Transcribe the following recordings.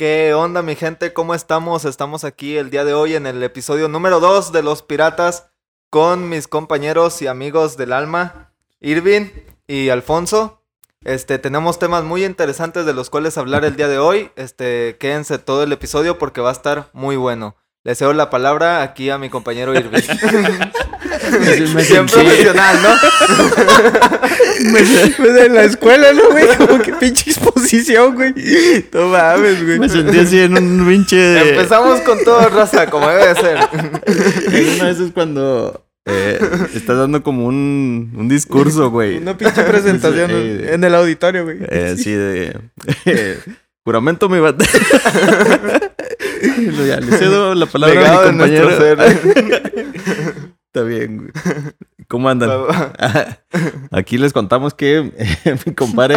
¿Qué onda mi gente? ¿Cómo estamos? Estamos aquí el día de hoy en el episodio número 2 de Los Piratas con mis compañeros y amigos del alma, Irving y Alfonso. Este, tenemos temas muy interesantes de los cuales hablar el día de hoy. Este, quédense todo el episodio porque va a estar muy bueno. Le cedo la palabra aquí a mi compañero Irving. me Bien sentí- profesional, ¿no? Pues en la escuela, ¿no, güey? Como que pinche exposición, güey. No mames, güey. Me sentí así en un pinche. de- Empezamos con todo, raza, como debe de ser. Una de esas cuando eh, estás dando como un, un discurso, güey. Una pinche presentación Sí, eh, en el auditorio, güey. Eh, así de. juramento mi bat- Lo- ya, le cedo la palabra Legado a mi compañero. ser. Está bien, güey. ¿Cómo andan? Aquí les contamos que mi compadre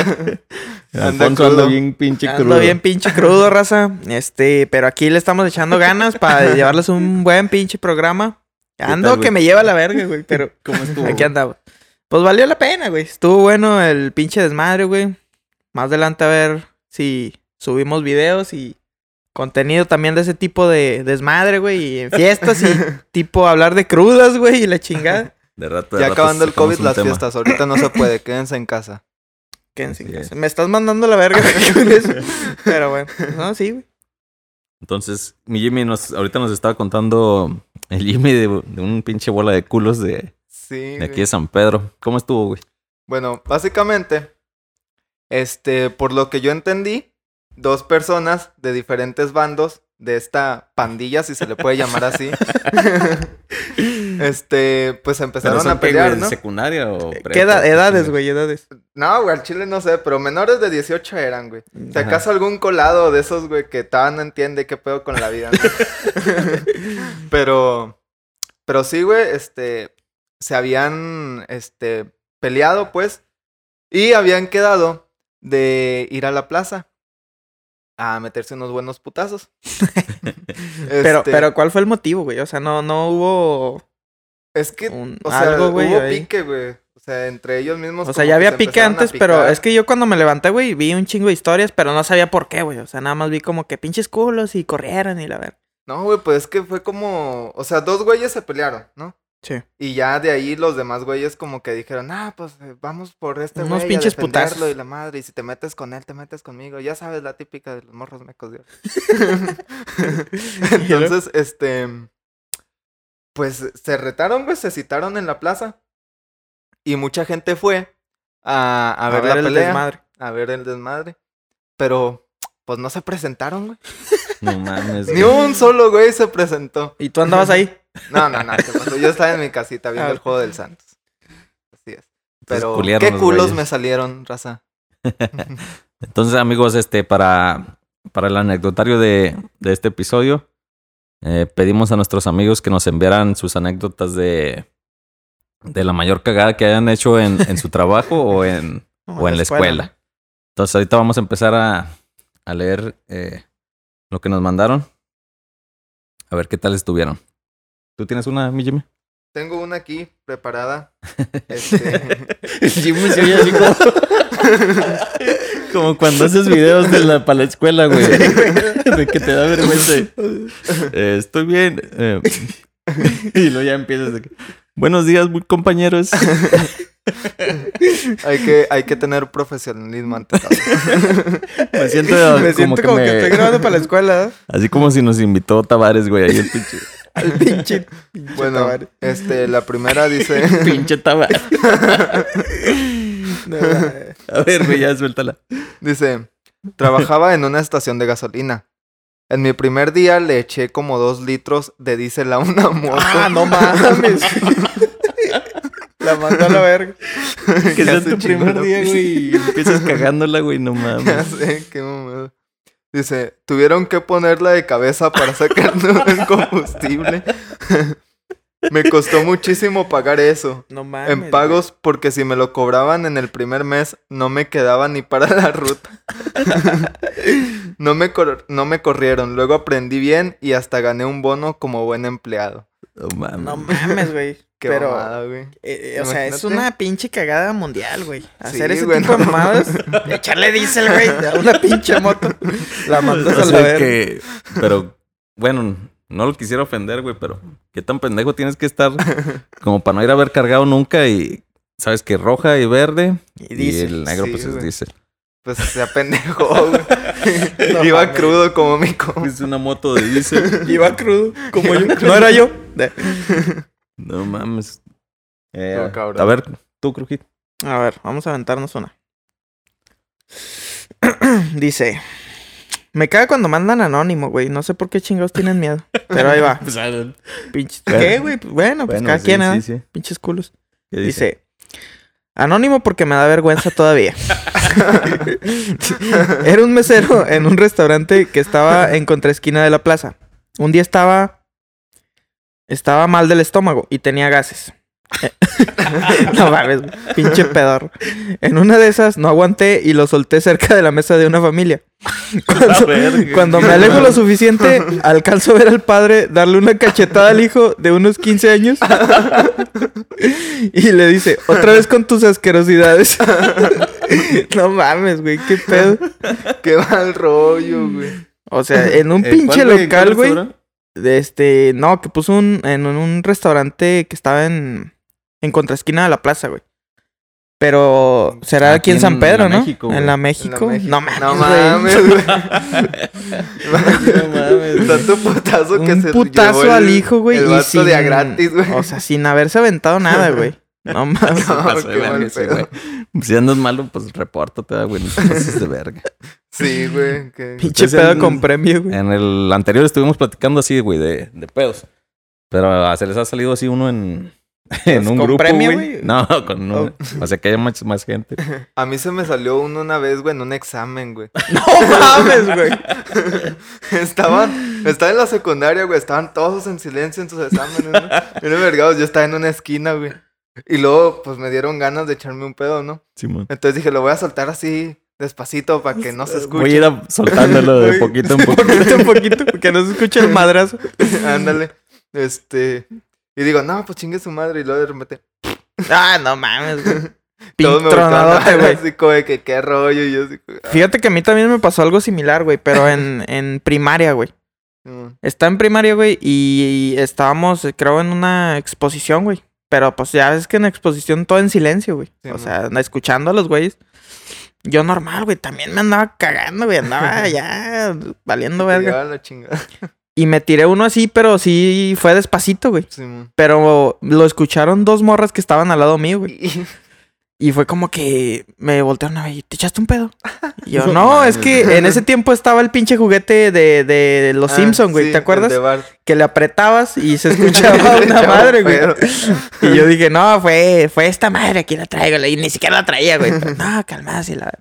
Anda Alfonso anda bien pinche Ando crudo. bien pinche crudo, raza. Este, pero aquí le estamos echando ganas para llevarles un buen pinche programa. Ando tal, que me lleva a la verga, güey, pero ¿Cómo estuvo? aquí andaba. Pues valió la pena, güey. Estuvo bueno el pinche desmadre, güey. Más adelante a ver si subimos videos y contenido también de ese tipo de desmadre, güey. Y en fiestas y tipo hablar de crudas, güey, y la chingada. De rato, de Ya rato acabando el COVID, las tema. fiestas. Ahorita no se puede, quédense en casa. Quédense en casa. es. Me estás mandando la verga con eso. Pero bueno, no, sí, güey. Entonces, mi Jimmy nos, ahorita nos estaba contando el Jimmy de, de un pinche bola de culos de, Sí. de aquí de San Pedro. ¿Cómo estuvo, güey? Bueno, básicamente, este, por lo que yo entendí, dos personas de diferentes bandos de esta pandilla, si se le puede llamar así, este, pues empezaron ¿Pero son a pelear, secundaria o edad- edades, güey? Edades. No, güey, al chile no sé, pero menores de 18 eran, güey. Si acaso algún colado de esos, güey, que todavía no entiende qué pedo con la vida, ¿no? pero, pero sí, güey, este, se habían, este, peleado, pues, y habían quedado de ir a la plaza a meterse unos buenos putazos. Pero, Este, pero, ¿cuál fue el motivo, güey? O sea, no, no hubo es que, un, o sea, algo, güey. hubo ahí. pique, güey. O sea, entre ellos mismos. O sea, ya había se pique antes, pero es que yo cuando me levanté, güey, vi un chingo de historias, pero no sabía por qué, güey. O sea, nada más vi como que pinches culos y corrieron y la verdad. No, güey, pues es que fue como. O sea, dos güeyes se pelearon, ¿no? Sí. Y ya de ahí los demás güeyes como que dijeron, ah, pues eh, vamos por este Unos güey a pinches defenderlo putazos. y la madre, y si te metes con él, te metes conmigo. Ya sabes la típica de los morros mecos de. Entonces, este, pues se retaron, güey, se citaron en la plaza y mucha gente fue a, a, ver, la el pelea, desmadre. a ver el desmadre, pero pues no se presentaron, güey. No mames. Ni güey. un solo güey se presentó. ¿Y tú andabas ahí? No, no, no. Yo estaba en mi casita viendo Ah, el juego del Santos. Así es. Pero qué los culos güeyes. me salieron, raza. Entonces, amigos, este, para, para el anecdotario de, de este episodio, eh, pedimos a nuestros amigos que nos enviaran sus anécdotas de, de la mayor cagada que hayan hecho en, en su trabajo o en, o en la escuela. Entonces, ahorita vamos a empezar a, a leer eh, lo que nos mandaron. A ver qué tal estuvieron. ¿Tú tienes una, mi Jimmy? Tengo una aquí preparada. Este, Jimmy se oye así como... como cuando haces videos de la, para la escuela, güey. De que te da vergüenza. Eh, estoy bien. eh, y luego ya empiezas de que... Buenos días, compañeros. hay, que, hay que tener profesionalismo ante todo. Me siento, Me siento como, que, me- estoy grabando para la escuela. Así como si nos invitó Tavares, güey. Ahí el pinche... Al pinche. pinche Bueno, Tavares. este, la primera dice... pinche. No, mames. A ver, güey, ya suéltala. Dice, trabajaba en una estación de gasolina. En mi primer día le eché como dos litros de diésel a una moto. ah, no mames. la mandó a la verga. Que sea Ya se tu primer día, güey. Y empiezas cagándola, güey. No Ya mames. sé, qué mamada. Dice, tuvieron que ponerla de cabeza para sacar el combustible. me costó muchísimo pagar eso. No mames. En pagos, porque si me lo cobraban en el primer mes, no me quedaba ni para la ruta. no, me no me corrieron. Luego aprendí bien y hasta gané un bono como buen empleado. No mames. No mames, güey. Qué Pero- mamada, güey. Eh, eh, o sea, es una pinche cagada mundial, güey. Hacer Sí, ese güey, tipo de mamadas. Echarle diésel, güey. a Una pinche moto. La mandas O a la que, pero, bueno, no lo quisiera ofender, güey, pero qué tan pendejo tienes que estar como para no ir a haber cargado nunca y sabes que roja y verde Y el negro Sí, pues es diésel. Pues se apendejó, güey. No Iba crudo como mico. Es una moto de diésel. Iba crudo, como yo. No era yo. No mames. Eh, No, a ver, tú, Crujit. A ver, vamos a aventarnos una. Dice. Me caga cuando mandan anónimo, güey. No sé por qué chingados tienen miedo. Pero ahí va. Pinches. Bueno. ¿Qué, güey? Pues bueno, pues Bueno, cada sí, quien, sí, ¿eh? sí. Pinches culos. Dice. Anónimo porque me da vergüenza todavía. Era un mesero en un restaurante que estaba en contraesquina de la plaza. Un día estaba. Estaba mal del estómago y tenía gases. no mames, pinche pedorro. En una de esas no aguanté y lo solté cerca de la mesa de una familia. Cuando, me alejo lo suficiente, alcanzo a ver al padre darle una cachetada al hijo de unos 15 años. Y le dice, otra vez con tus asquerosidades. no mames, güey, qué pedo. Qué mal rollo, güey. O sea, en un Eh, pinche ¿cuál, güey? ¿En cuál local, güey. de Este, no, que puso un, en un restaurante que estaba en, en contraesquina de la plaza, güey. Pero será Aquí aquí en San Pedro, ¿no? México, en güey. la En la México. México. No mames, No mames, güey. No mames. Tanto putazo que un se putazo llevó el- al hijo, güey. El y sin, de a gratis, güey. O sea, sin haberse aventado nada, güey. No mames. No, pasó de verga pedo. güey. Si andas malo, pues repórtate, ah, güey. No te pases de verga. Sí, güey. que- Pinche Entonces, pedo en- con premio, güey. En el anterior estuvimos platicando así, güey, de, de pedos. Pero a se les ha salido así uno en, en un ¿Con grupo, premio, güey. güey? No, con un... O sea, que haya más, más gente. A mí se me salió uno una vez, güey, en un examen, güey. No mames, güey. Estaban, estaba en la secundaria, güey. Estaban todos en silencio en sus exámenes, ¿no? Bien vergados. Yo estaba en una esquina, güey. Y luego, pues me dieron ganas de echarme un pedo, ¿no? Simón. Entonces dije, lo voy a soltar así, despacito, para que no se escuche. Voy a ir a- soltándolo de Güey. poquito en poquito. Poquito a poquito, que no se escuche el madrazo. Ándale. Este. Y digo, no, pues chingue su madre. Y luego de repente. Ah, no mames, güey. Pintronadote, güey. Así como de que qué rollo. Y yo así. ah, Fíjate que a mí también me pasó algo similar, güey, pero en, en primaria, güey. Simón. Está en primaria, güey, y estábamos, creo, en una exposición, güey. Pero pues ya ves que en exposición todo en silencio, güey. Sí, o mo. sea, escuchando a los güeyes. Yo normal, güey, también me andaba cagando, güey. Andaba ya valiendo verga. la chingada. Y me tiré uno así, pero sí fue despacito, güey. Pero lo escucharon dos morras que estaban al lado mío, güey. Y- fue como que me voltearon a ver, ¿te echaste un pedo? Y yo, No no, es que en ese tiempo estaba el pinche juguete de, de los Ah, Simpson, güey, sí, ¿te acuerdas? Que le apretabas y se escuchaba una madre, güey. Y yo dije, no, fue, fue esta madre, aquí la traigo. Y ni siquiera la traía, güey. Pero, no, calma, sí la...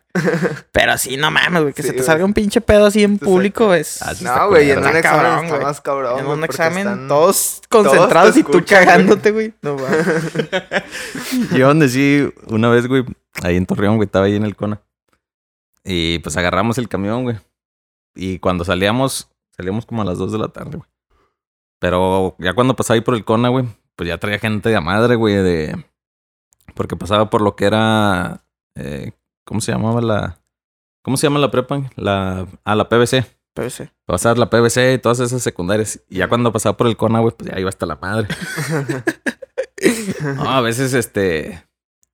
Pero sí, no mames, güey, que Sí, se te güey. salga un pinche pedo así en público es... Ah, No, güey, en un examen cabrón, está güey. más cabrón. en un porque examen, están- todos concentrados y tú cagándote, güey. No mames. Yo donde sí, una vez, güey, ahí en Torreón, güey, estaba ahí en el Cona. Y pues agarramos el camión, güey. Y cuando salíamos, salíamos como a las 2 de la tarde, güey. Pero ya cuando pasaba ahí por el Cona, güey, pues ya traía gente de madre, güey, de... Porque pasaba por lo que era... eh, ¿Cómo se llamaba la... ¿Cómo se llama la prepa? La... Ah, la. Pero sí. Pasar la PBC y todas esas secundarias. Y ya cuando pasaba por el Cona, güey, pues ya iba hasta la madre. No, a veces, este.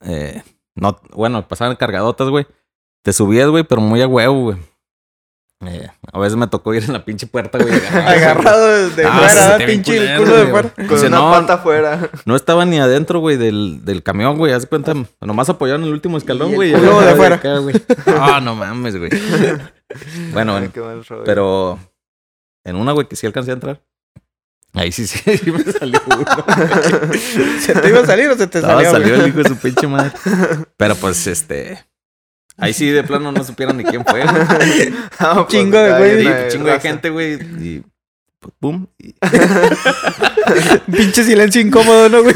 Eh, no, bueno, pasaban cargadotas, güey. Te subías, güey, pero muy a huevo, güey. Eh, a veces me tocó ir en la pinche puerta, güey. agarrado, de Ah, fuera, pinche el culo de fuera. Con Dice, una no, pata afuera. No estaba ni adentro, güey, del, del camión, güey. Haz cuenta, nomás apoyaron el último escalón, güey. culo de afuera. Ah, no mames, güey. Bueno, Ay, pero en una, güey, que sí alcancé a entrar. Ahí sí, sí, sí me salió uno. ¿Se te iba a salir o se te salió? salió güey? el hijo de su pinche madre. Pero pues, este. Ahí sí de plano no supieron ni quién fue. Ah, pues, chingo de güey, chingo de gente, güey. Y. Pues, pum. Y, Pinche silencio incómodo, ¿no, güey?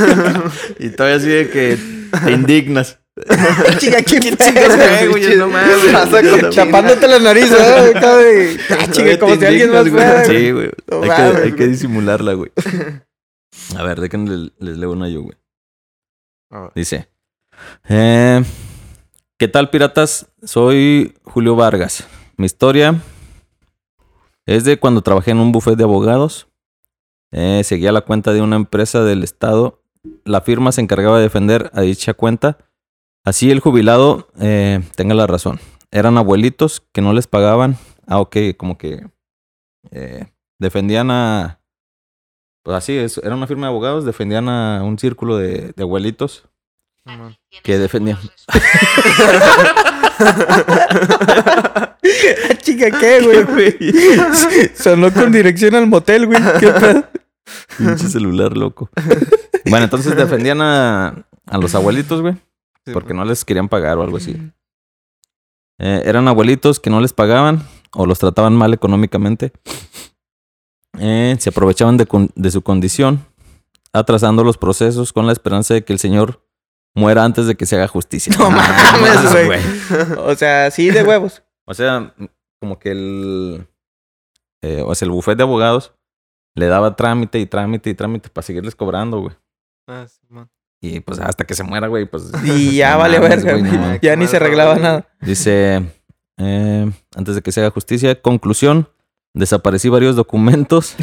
y todavía así de que te indignas. Chica, ¿quién chingas fue, fue, güey? güey? No mames. Con Tapándote la nariz, de... Ah, chica, como si alguien más fuera. güey. Sí, güey. Hay, que, güey. disimularla, güey. A ver, déjenme les leo una yo, güey. Dice, eh, ¿qué tal piratas? Soy Julio Vargas. Mi historia es de cuando trabajé en un buffet de abogados. Eh, seguía la cuenta de una empresa del estado. La firma se encargaba de defender a dicha cuenta. Así el jubilado eh, tenga la razón. Eran abuelitos que no les pagaban. Ah, ok, como que eh, defendían a... Pues así, es, era una firma de abogados, defendían a un círculo de, de abuelitos que defendían. Ah, chica, ¿qué, güey? Sonó con dirección al motel, güey. ¿Qué pedo? Pinche celular loco. Bueno, entonces defendían a, a los abuelitos, güey, Sí, porque no les querían pagar o algo así. Eh, eran abuelitos que no les pagaban o los trataban mal económicamente. Eh, se aprovechaban de, con- de su condición, atrasando los procesos con la esperanza de que el señor muera antes de que se haga justicia. No mames, güey. O sea, sí, de huevos. O sea, como que el. eh, o sea, el bufete de abogados le daba trámite y trámite y trámite para seguirles cobrando, güey. Ah, Simón. Y pues hasta que se muera, güey, pues. Y ya no vale verga, güey, güey. no. Ya ni se arreglaba nada. Dice, eh, antes de que se haga justicia, conclusión, desaparecí varios documentos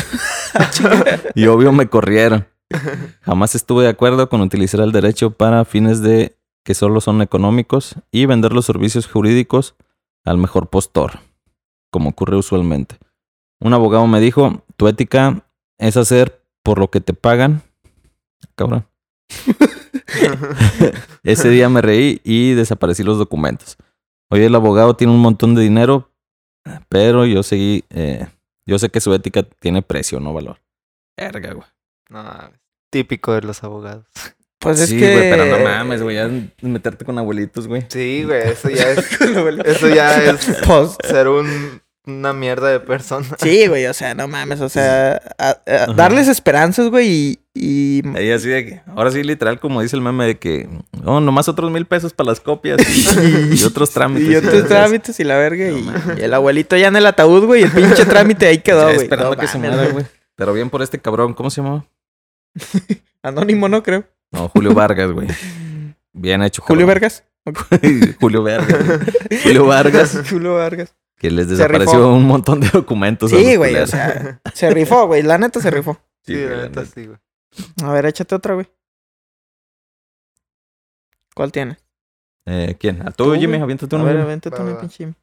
y obvio me corrieron. Jamás estuve de acuerdo con utilizar el derecho para fines de que solo son económicos y vender los servicios jurídicos al mejor postor, como ocurre usualmente. Un abogado me dijo, tu ética es hacer por lo que te pagan. Cabrón. Ese día me reí y desaparecí los documentos. Hoy el abogado tiene un montón de dinero, pero yo seguí, eh, yo sé que su ética tiene precio, no valor. Verga, güey. No, típico de los abogados. Pues es sí, que. güey, pero no mames, güey, ya meterte con abuelitos, güey. Sí, güey, eso ya es. Eso ya es Pues, ser un, una mierda de persona. sí, güey, o sea, no mames, o sea, a- a- darles esperanzas, güey, y, y Ahí así de que, ahora sí, literal, como dice el meme de que, oh, nomás otros mil pesos para las copias y, otros trámites. Y otros trámites y la verga. No y, y el abuelito ya en el ataúd, güey. Y el pinche trámite ahí quedó, güey. esperando No que se muera, güey. Pero bien por este cabrón, ¿cómo se llamaba? Anónimo, no creo. No, Julio Vargas, güey. Bien hecho. Julio cabrón. Julio Vargas. güey. Julio Vargas. Julio Vargas. Que les desapareció un montón de documentos. a Sí, güey, o culeros. sea, se rifó, güey. La neta se rifó. Sí, güey, la la neta neta. sí, güey. A ver, échate otra, güey. ¿Cuál tienes? Eh, ¿Quién? ¿A Tú, tú, Jimmy? Aviéntate A uno. ver, Jimmy. una va. pinche.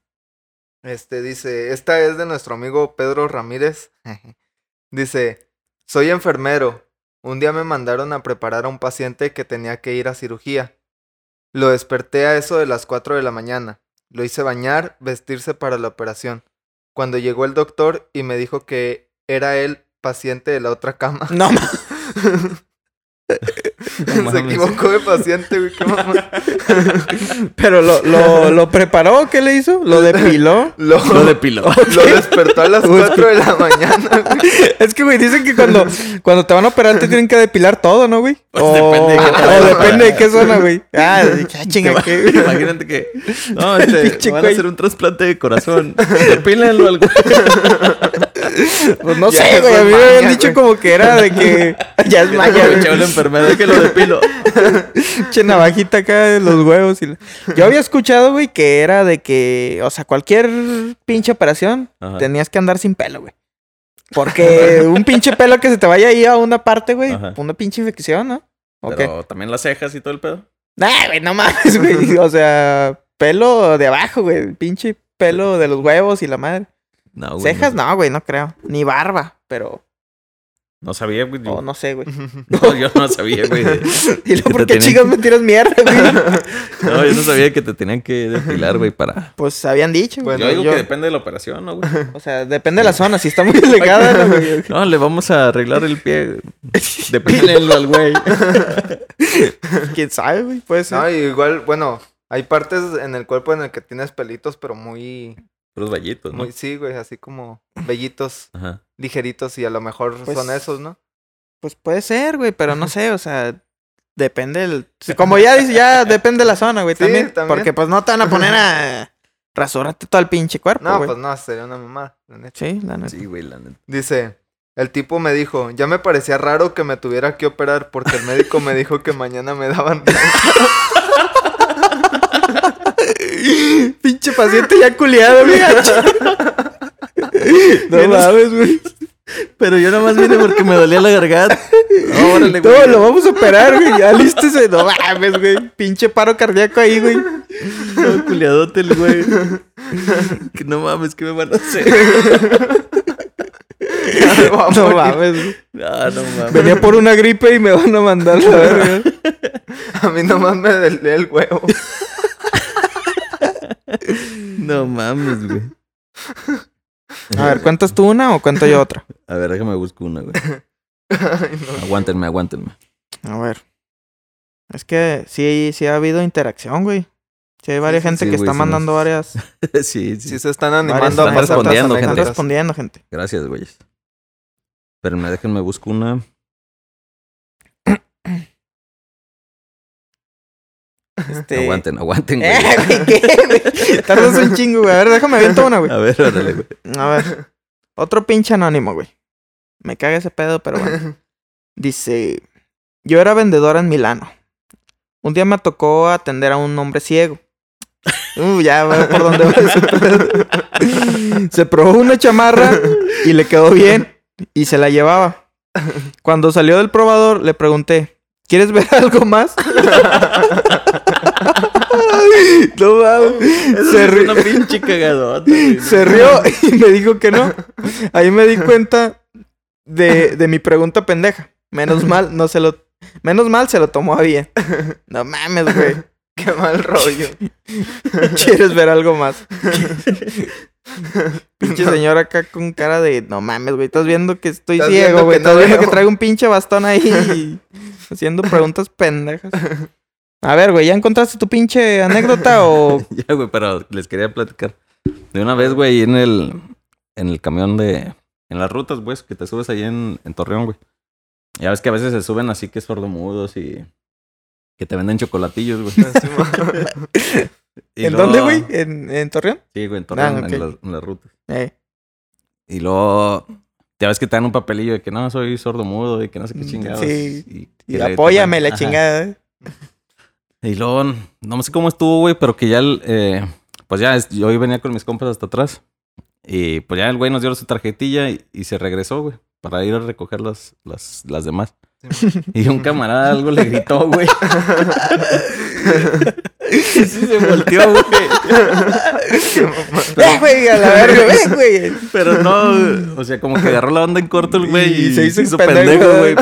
Este dice, esta es de nuestro amigo Pedro Ramírez. dice, soy enfermero. Un día me mandaron a preparar a un paciente que tenía que ir a cirugía. Lo desperté a eso de las 4 de la mañana. Lo hice bañar, vestirse para la operación. Cuando llegó el doctor y me dijo que era él paciente de la otra cama. No, Se equivocó de paciente, güey. qué mamá. pero lo, lo, lo preparó, ¿qué le hizo? Lo depiló. Lo, Lo depiló. lo despertó a las 4 de la mañana, güey. Es que, güey, dicen que cuando, cuando te van a operar te tienen que depilar todo, ¿no, güey? Pues o depende de qué o depende de qué zona, güey. Ah, ah, chinga, ¿qué? Imagínate que. No, este, van a güey. hacer un trasplante de corazón. Depílenlo al güey. Pues no Ya sé, güey. A mí me habían dicho como que era de que ya es güey. Echaba la enfermedad que lo depilo. Pinche navajita acá de los huevos. Y... la- Yo había escuchado, güey, que era de que, o sea, cualquier pinche operación Ajá. tenías que andar sin pelo, güey. Porque un pinche pelo que se te vaya ahí a una parte, güey, Ajá. una pinche infección, ¿no? ¿O qué? Pero también las cejas y todo el pedo. Nah, güey, no mames, güey. O sea, pelo de abajo, güey. Pinche pelo de los huevos y la madre. No, güey. Cejas, no. güey, no creo. Ni barba, pero. No sabía, güey. O no sé, güey. No, yo no sabía, güey. Y luego, ¿por qué que- me tiras mierda, güey? No, yo no sabía que te tenían que depilar, güey, para. Pues habían dicho, güey. Bueno, yo digo yo- que depende de la operación, ¿no, güey? O sea, depende de la zona. Si está muy delegada, no, güey. No, le vamos a arreglar el pie. Depílenlo al güey. ¿Quién sabe, güey? Puede ser. No, igual, bueno, hay partes en el cuerpo en el que tienes pelitos, pero muy, Los vallitos, ¿no? muy, sí, güey, así como vellitos, Ajá. ligeritos y a lo mejor Pues- son esos, ¿no? Pues puede ser, güey, pero no sé, o sea, depende del... Como ya dice, ya depende de la zona, güey, Sí, también, también. Porque pues no te van a poner a rasurarte todo el pinche cuerpo, No, güey. pues no, sería una mamada, la neta. Sí, la neta. Sí, güey, la neta. Dice, El tipo me dijo, ya me parecía raro que me tuviera que operar porque el médico me dijo que mañana me daban... Pinche paciente ya culiado, güey. No mames, güey. Pero yo nomás vine porque me dolía la garganta. Órale, güey. No, lo vamos a operar, güey. Ya lístese. No mames, güey. Pinche paro cardíaco ahí, güey. No, culiadote el güey. Que no mames, ¿qué me van a hacer? no mames, güey. No, no mames. Venía por una gripe y me van a mandar la verga. A mí nomás me delé el huevo. No mames, güey. A ver, ¿cuentas tú una o cuento yo otra? A ver, déjame buscar una, güey. Ay, no. Aguántenme, aguántenme. A ver. Es que sí, sí ha habido interacción, güey. Sí hay varias Sí, gente sí, que güey, está sí mandando varias. sí, sí. Sí se están varias animando a están pasar respondiendo, Están gente. anécdotas. respondiendo, gente. Gracias, güeyes. Espérenme, déjenme busco una. Este... Aguanten, aguanten, güey. Eh, güey, ¿qué, güey? Tardas un chingo, güey. A ver, déjame aviento una, güey. A ver, órale, güey. A ver. Otro pinche anónimo, güey. Me caga ese pedo, pero bueno. Dice, yo era vendedora en Milano. Un día me tocó atender a un hombre ciego. Uh, ya veo por dónde va. Se probó una chamarra y le quedó bien y se la llevaba. Cuando salió del probador le pregunté, ¿quieres ver algo más? no mames. Se, ri- una pinche cagadota, güey. se rió y me dijo que no. Ahí me di cuenta de, de mi pregunta pendeja. Menos mal, no se lo. Menos mal se lo tomó a bien. No mames, güey. Qué mal rollo. ¿Quieres ver algo más? Pinche señor acá con cara de no mames, güey. Estás viendo que estoy Estás ciego, viendo güey. que no Estás viendo que traigo un pinche bastón ahí haciendo preguntas pendejas. A ver, güey, ¿ya encontraste tu pinche anécdota o Ya, güey, pero les quería platicar. De una vez, güey, en el, en el camión de... En las rutas, güey, que te subes ahí en, en Torreón, güey. Ya ves que a veces se suben así que sordomudos y... Que te venden chocolatillos, güey. ¿En luego- dónde, güey? ¿En, en Torreón? Sí, güey, en Torreón, Ah, ok. en, las, en las rutas. Eh. Y luego... Ya ves que te dan un papelillo de que no, soy sordomudo y que no sé qué Mm, chingados. sí. Y, Y apóyame la Ajá. chingada. ¿eh? Y luego, no sé cómo estuvo, güey, pero que ya, el, eh, pues ya, yo venía con mis compas hasta atrás. Y pues ya el güey nos dio su tarjetilla y, y se regresó, güey, para ir a recoger las, las, las demás. Y un camarada algo le gritó, güey. Sí se volteó, güey. ¡Eh, güey! A la verga, ven, güey. Pero no, o sea, como que agarró la onda en corto el güey y, Y se hizo pendejo, pendejo, güey.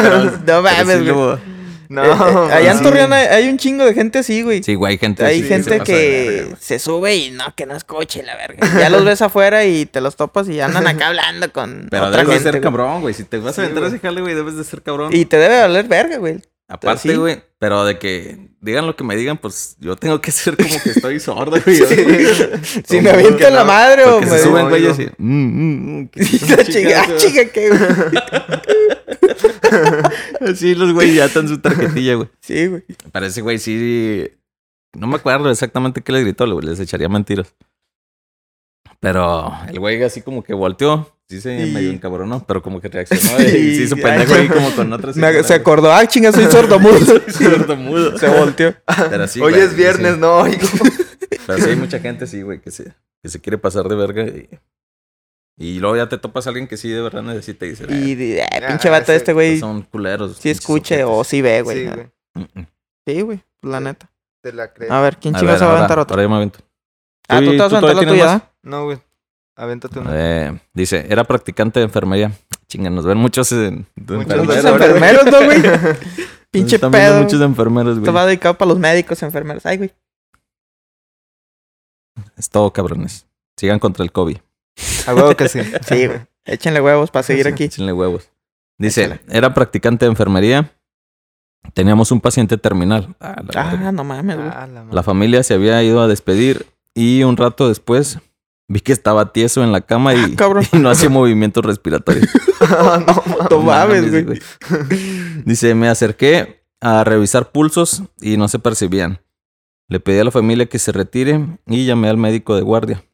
No mames, güey. No, Eh, eh, allá en sí. Torreón hay, hay un chingo de gente así, güey. Sí, güey, hay gente hay gente verga, que se sube y no, que no escuche la verga. Ya los ves afuera y te los topas y andan acá hablando con Pero otra debes de ser güey. cabrón, güey. Si te vas a aventar güey. ese jale, güey, debes de ser cabrón. Y te debe valer verga, güey. Aparte, Sí. güey, pero de que digan lo que me digan, pues yo tengo que ser como que estoy sordo, güey. Si me Como avienta que la madre o me... se suben, güey, así. mm, mm, mm, chingados. chinga, ¿qué, güey? Así los güey ya están su tarjetilla, güey. Sí, güey. Pero ese güey sí. No me acuerdo exactamente qué le gritó, güey. Les echaría mentiras. Pero el güey así como que volteó. Sí se Y- medio encabronó, pero como que reaccionó Sí, y se hizo pendejo ahí como con otras. Me- se acordó, ah, chinga, soy sordomudo. Sordomudo. se volteó. Pero sí, Hoy güey, es sí, viernes, sí. no oigo. Pero sí hay mucha gente, sí, güey, que se, que se quiere pasar de verga. Y, y luego ya te topas a alguien que sí de verdad necesita y dice, Y, "Eh, Ah, pinche vato ese- este, güey, son culeros. sí pinches escuche ojetes". o sí ve, güey. Sí, güey. Mm, mm. Sí, güey, pues, la neta. Te la creo. A ver, ¿quién A chingas ver, se va a ahora- aventar otro? Ahora yo me avento. Ah, tú te vas a aventar la tuya. No, güey. Avéntate una. Eh, dice, era practicante de enfermería. Chinga, nos ven muchos en, de Muchos Muchos enfermeros. doctores. enfermeros, ¿no, güey? Pinche Están viendo pedo. muchos enfermeros, güey. va dedicado para los médicos, enfermeros. Ay, güey. Es todo, cabrones. Sigan contra el COVID. A huevo que sí. Sí, güey. Échenle huevos para seguir aquí. Échenle huevos. Dice, Échale. era practicante de enfermería. Teníamos un paciente terminal. Ah. Ah, no mames, güey. Ah, la familia se había ido a despedir y un rato después vi que estaba tieso en la cama y, Ah, cabrón. y no hacía movimientos respiratorios. Ah, no, mames. No mames, güey. Dice, me acerqué a revisar pulsos y no se percibían. Le pedí a la familia que se retire y llamé al médico de guardia.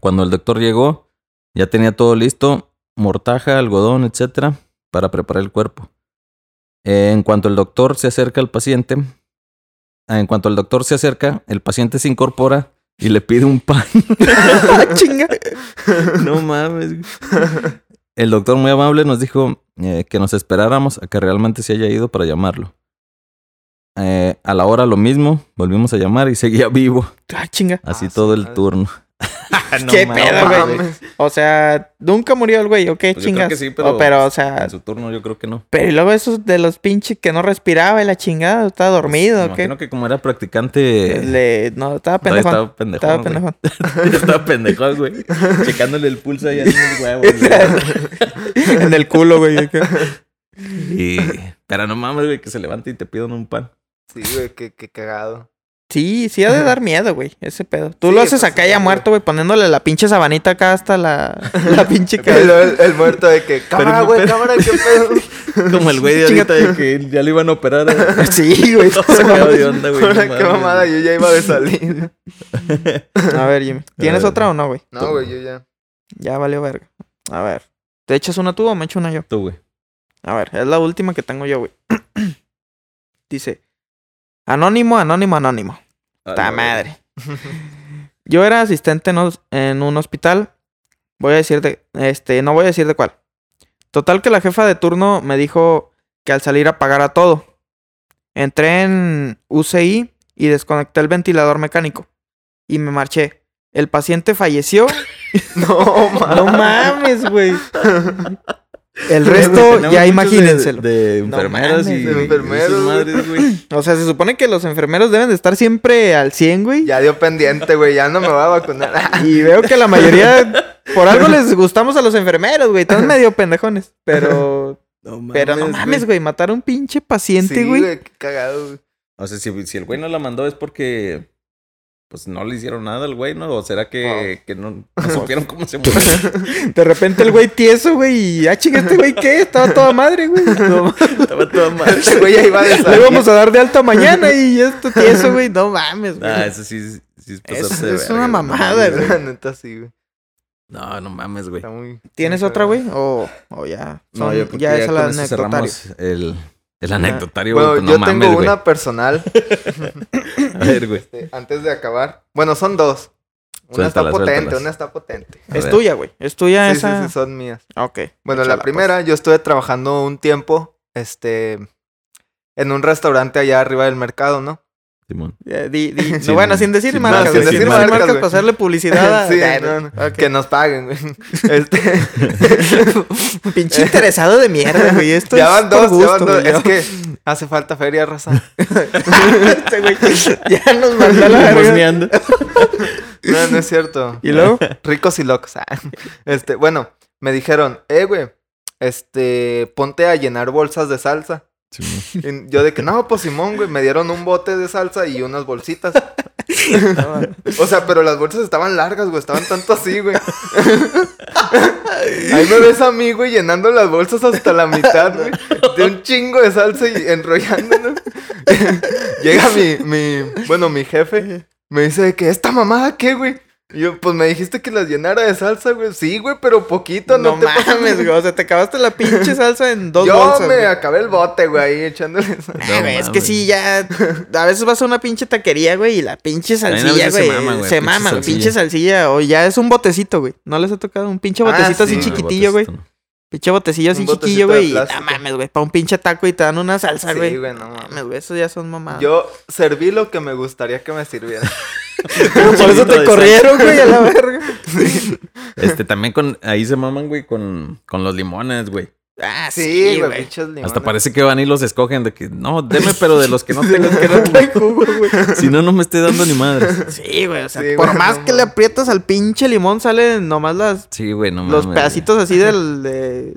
Cuando el doctor llegó, ya tenía todo listo mortaja, algodón, etcétera, para preparar el cuerpo. En cuanto el doctor se acerca al paciente, ah, en cuanto el doctor se acerca, el paciente se incorpora y le pide un pan. Ah, chinga. no mames. El doctor muy amable nos dijo eh, que nos esperáramos a que realmente se haya ido para llamarlo. Eh, a la hora lo mismo, volvimos a llamar y seguía vivo. Ah, chinga. Así Ah, todo sí, el madre. ¿Qué mames. pedo, güey? O sea, nunca murió el güey, ¿o qué Pues yo creo chingas? que sí, O- pero- pero, o sea, En su turno yo creo que no. pero y luego esos de los pinches que no respiraba y la chingada, estaba dormido, Me ¿o qué? imagino que como era practicante... Le... No, estaba pendejón. Estaba pendejón. Estaba güey. pendejón. estaba pendejón, güey. Checándole el pulso ahí a los huevos. güey. en el culo, güey. Y... Pero no mames, güey, que se levante y te pidan un pan. Sí, güey, qué, qué cagado. Sí, sí ha de dar miedo, güey, ese pedo. Tú Sí, lo haces pues, acá sí, ya güey. muerto, güey, poniéndole la pinche sabanita acá hasta la, la pinche cabeza. el, el muerto de que, cámara, güey, pero- cámara, qué pedo. Como el güey de ahorita de que ya le iban a operar. ¿eh? Sí, güey. De onda, güey. Qué mamada, yo ya iba de salir. A ver, Jimmy. ¿Tienes ver. otra o no, güey? No, güey, yo ya. Ya valió verga. A ver. ¿Te echas una tú o me echo una yo? Tú, güey. A ver, es la última que tengo yo, güey. Dice: Anónimo, anónimo, anónimo. ¡Ta madre! Yo era asistente en, un hospital. Voy a decir de. Este, no voy a decir de cuál. Total que la jefa de turno me dijo que al salir apagara todo. Entré en UCI y desconecté el ventilador mecánico. Y me marché. El paciente falleció. No, mames. no mames, güey. El resto, ya de- imagínenselo. De, No enfermeras y mames, de enfermeros, y madres, güey. O sea, se supone que los enfermeros deben de estar siempre al 100, güey. Ya dio pendiente, güey, ya no me voy a vacunar. Y veo que la mayoría, por algo les gustamos a los enfermeros, güey. Están medio pendejones. Pero, pero no mames, güey. Matar a un pinche paciente, Sí, güey. güey, qué cagado, güey. O sea, si, si el güey no la mandó es porque... Pues no le hicieron nada al güey, ¿no? ¿O será que, que no, no supieron cómo se murió? De repente el güey tieso, güey. Y ah, chinga, este güey, ¿qué? Estaba toda madre, güey. No, Estaba toda mal. Este güey ya iba de Le íbamos a dar de alta mañana y esto tieso, güey. No mames, güey. Ah, eso sí, sí es pasarse Es- es una no mamada, güey. La neta sí, güey. No, no mames, güey. Muy... ¿Tienes otra, güey? O, o ya. No, Son- yo creo ya que es ya eso anecdotario. cerramos el, el anecdotario, güey. Bueno, pues no yo mames, tengo güey. una personal A ver, güey. este, antes de acabar. Bueno, son dos. Una Suéltalas, está potente, suéltalas. una está potente. A Es ver. tuya, güey. Es tuya Sí, sí, esa. sí, son mías. Ok. Bueno, échala, la primera, yo estuve trabajando un tiempo, este, en un restaurante allá arriba del mercado, ¿no? Simón. pues. Eh, di- di- no, Sin- bueno, sin decir sin marcas, sin sin marcas, marcas, para hacerle publicidad a... Sí, no, no, ok. que nos paguen, güey. Este, Pinche interesado de mierda, güey. Esto ya van dos, ya gusto, van dos. güey, Es ya. que hace falta feria, raza. Este güey ya nos mandó a la verga. No, no es cierto. Y luego, Ricos y locos. ah. Este, bueno, me dijeron, eh, güey, este, ponte a llenar bolsas de salsa. Y yo de que, no, pues Simón, güey, me dieron un bote de salsa y unas bolsitas. O sea, pero las bolsas estaban largas, güey, estaban tanto así, güey. Ahí me ves a mí, güey, llenando las bolsas hasta la mitad, güey. De un chingo de salsa y enrollándonos. Llega mi, mi, bueno, mi jefe. Me dice de que, ¿esta mamada qué, güey? Yo, pues me dijiste que las llenara de salsa, güey. Sí, güey, pero poquito, no, no, te pases. mames, güey. O sea, te acabaste la pinche salsa en dos Yo bolsas. me güey. acabé el bote, güey, ahí echándole salsa. No güey, es que sí, ya. A veces vas a una pinche taquería, güey, y la pinche salsilla, veces se güey. mama, güey, Se pinche mama, güey, salsilla. pinche salsilla. O ya es un botecito, güey. ¿No les ha tocado un pinche Ah, botecito sí, así no, chiquitillo, güey? botecito, no. Pinche botecillo así chiquillo, güey. Y no mames, güey. Para un pinche taco y te dan una salsa, Sí, güey. güey, no mames. güey. Eso ya son mamadas. Yo serví lo que me gustaría que me sirviera. Por eso te corrieron, güey, a la verga. Este, también con... Ahí se maman, güey, con, con los limones, güey. Ah, Sí, güey. Hasta parece que van y los escogen de que... No, deme, pero de los que no tengan Que no jugo, güey. Si no, no me esté dando ni madre. Sí, güey. O sea, Sí, por más no que le aprietas al pinche limón, salen nomás las, Sí, güey, no los mames, pedacitos así del de,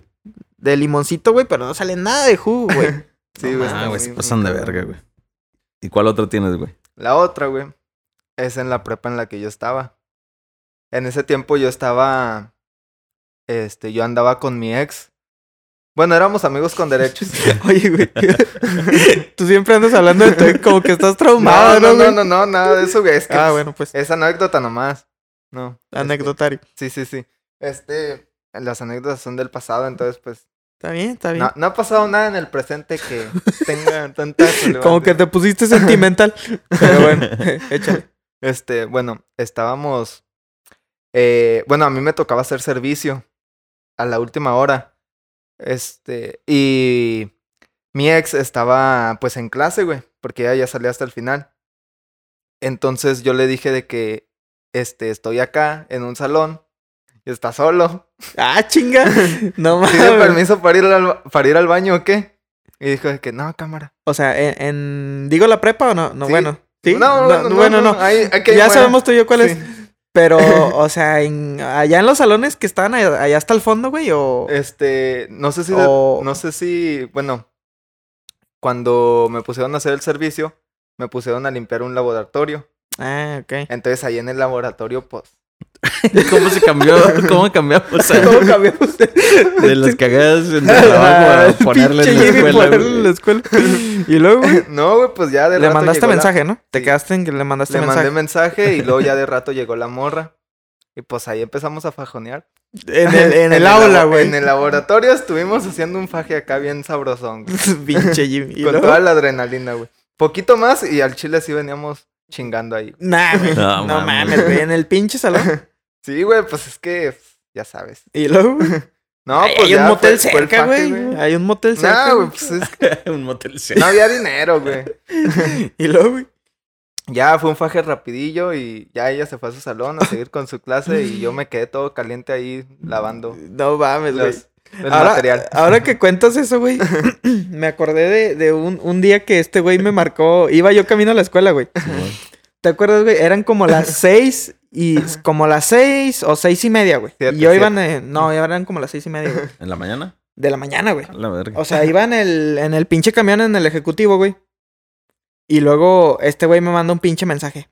de limoncito, güey, pero no sale nada de jugo, güey. Sí, No güey. Ah, güey, se pasan de verga, güey. ¿Y cuál otro tienes, güey? La otra, güey, es en la prepa en la que yo estaba. En ese tiempo yo estaba. Este, yo andaba con mi ex. Bueno, éramos amigos con derechos. Oye, güey. Tú siempre andas hablando de tu como que estás traumado, no, ¿no, no, no, no, nada de eso, güey. Es que Ah, bueno, pues. es anécdota nomás. No. este, Anecdotario. Sí, sí, sí. Este, las anécdotas son del pasado, entonces pues Está bien, está bien. no, no ha pasado nada en el presente que tenga tanta Como que te pusiste sentimental. Pero bueno, échale. Este, bueno, estábamos. eh, bueno, a mí me tocaba hacer servicio a la última hora. Este, y mi ex estaba pues en clase, güey, porque ella ya salía hasta el final. Entonces yo le dije de que, este, estoy acá en un salón y está solo. Ah, chinga. No mames. ¿Tiene permiso para ir, al, para ir al baño o qué? Y dijo de que no, cámara. O sea, en, en- ¿Digo la prepa o no? No, Sí. bueno. ¿Sí? No, no, no, bueno, no. ahí- ya sabemos tú y yo cuál es. Pero, o sea, en- allá en los salones que estaban allá, allá hasta el fondo, güey, o... Este, no sé si, O- no sé si, bueno, cuando me pusieron a hacer el servicio, me pusieron a limpiar un laboratorio. Ah, ok. Entonces ahí en el laboratorio, pues, ¿Cómo se cambió? ¿Cómo cambiamos a- ¿Cómo cambiamos de, de las cagadas en el trabajo a al ponerle en la escuela? ponerle en la escuela? Y luego, güey, no, güey, pues ya de le rato mandaste llegó la- mensaje, ¿no? Te Sí. quedaste en que le mandaste Le mensaje. mandé mensaje y luego ya de rato llegó la morra. Y pues ahí empezamos a fajonear. En el, en el labo- aula, güey. En el laboratorio estuvimos haciendo un faje acá bien sabrosón, Pinche Jimmy. ¿Y con luego? toda la adrenalina, güey. Poquito más y al chile sí veníamos chingando ahí. Nah, güey. No, No, mames. güey. En el pinche salón. Sí, güey, pues es que, ya sabes. Y luego, No, hay, pues hay un ya motel fue- fue el cerca, güey. Hay un motel cerca. No, güey, pues es que Un motel no había dinero, güey. Y luego, güey. Ya fue un faje rapidillo y ya ella se fue a su salón a seguir con su clase y yo me quedé todo caliente ahí lavando No mames, güey. los- el Ahora, material. ahora que cuentas eso, güey, me acordé de, de un, un día que este güey me marcó. Iba yo camino a la escuela, güey. ¿Te acuerdas, güey? Eran como las seis y como las seis o seis y media, güey. Siete, y yo iban, en- no, eran como las seis y media, güey. ¿En la mañana? De la mañana, güey. A la verga. O sea, iba en el, en el pinche camión en el ejecutivo, güey. Y luego este güey me manda un pinche mensaje.